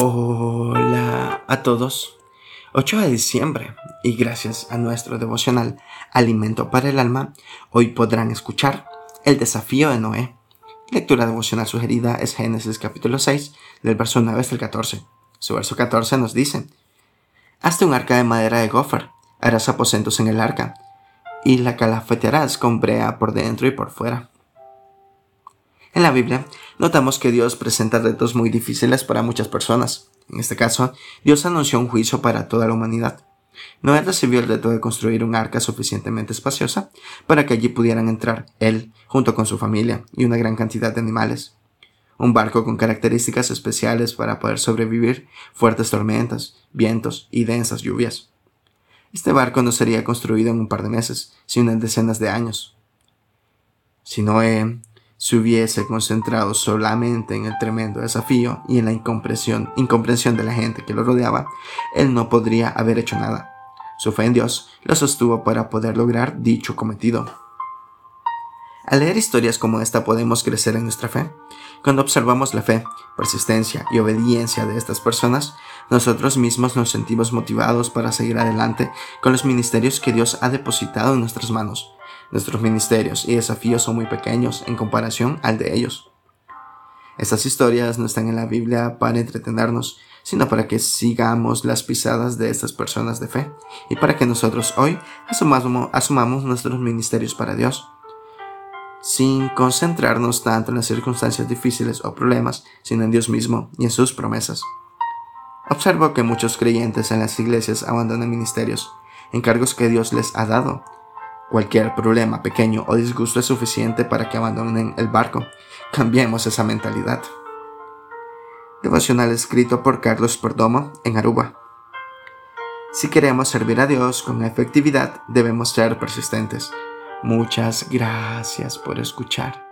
Hola a todos. 8 de diciembre y gracias a nuestro devocional Alimento para el Alma, hoy podrán escuchar el desafío de Noé. Lectura devocional sugerida es Génesis capítulo 6 del verso 9 hasta el 14. Su verso 14 nos dice, Hazte un arca de madera de gofer, harás aposentos en el arca y la calafetearás con brea por dentro y por fuera. En la Biblia notamos que Dios presenta retos muy difíciles para muchas personas. En este caso, Dios anunció un juicio para toda la humanidad. Noé recibió el reto de construir un arca suficientemente espaciosa para que allí pudieran entrar él, junto con su familia y una gran cantidad de animales. Un barco con características especiales para poder sobrevivir fuertes tormentas, vientos y densas lluvias. Este barco no sería construido en un par de meses, sino en decenas de años. Si Noé se hubiese concentrado solamente en el tremendo desafío y en la incomprensión, incomprensión de la gente que lo rodeaba, él no podría haber hecho nada. Su fe en Dios lo sostuvo para poder lograr dicho cometido. Al leer historias como esta podemos crecer en nuestra fe. Cuando observamos la fe, persistencia y obediencia de estas personas, nosotros mismos nos sentimos motivados para seguir adelante con los ministerios que Dios ha depositado en nuestras manos Nuestros ministerios y desafíos son muy pequeños en comparación al de ellos. Estas historias no están en la Biblia para entretenernos, sino para que sigamos las pisadas de estas personas de fe y para que nosotros hoy asumamos, asumamos nuestros ministerios para Dios, sin concentrarnos tanto en las circunstancias difíciles o problemas, sino en Dios mismo y en sus promesas. Observo que muchos creyentes en las iglesias abandonan ministerios, encargos que Dios les ha dado, Cualquier problema pequeño o disgusto es suficiente para que abandonen el barco. Cambiemos esa mentalidad. Devocional escrito por Carlos Perdomo en Aruba. Si queremos servir a Dios con efectividad, debemos ser persistentes. Muchas gracias por escuchar.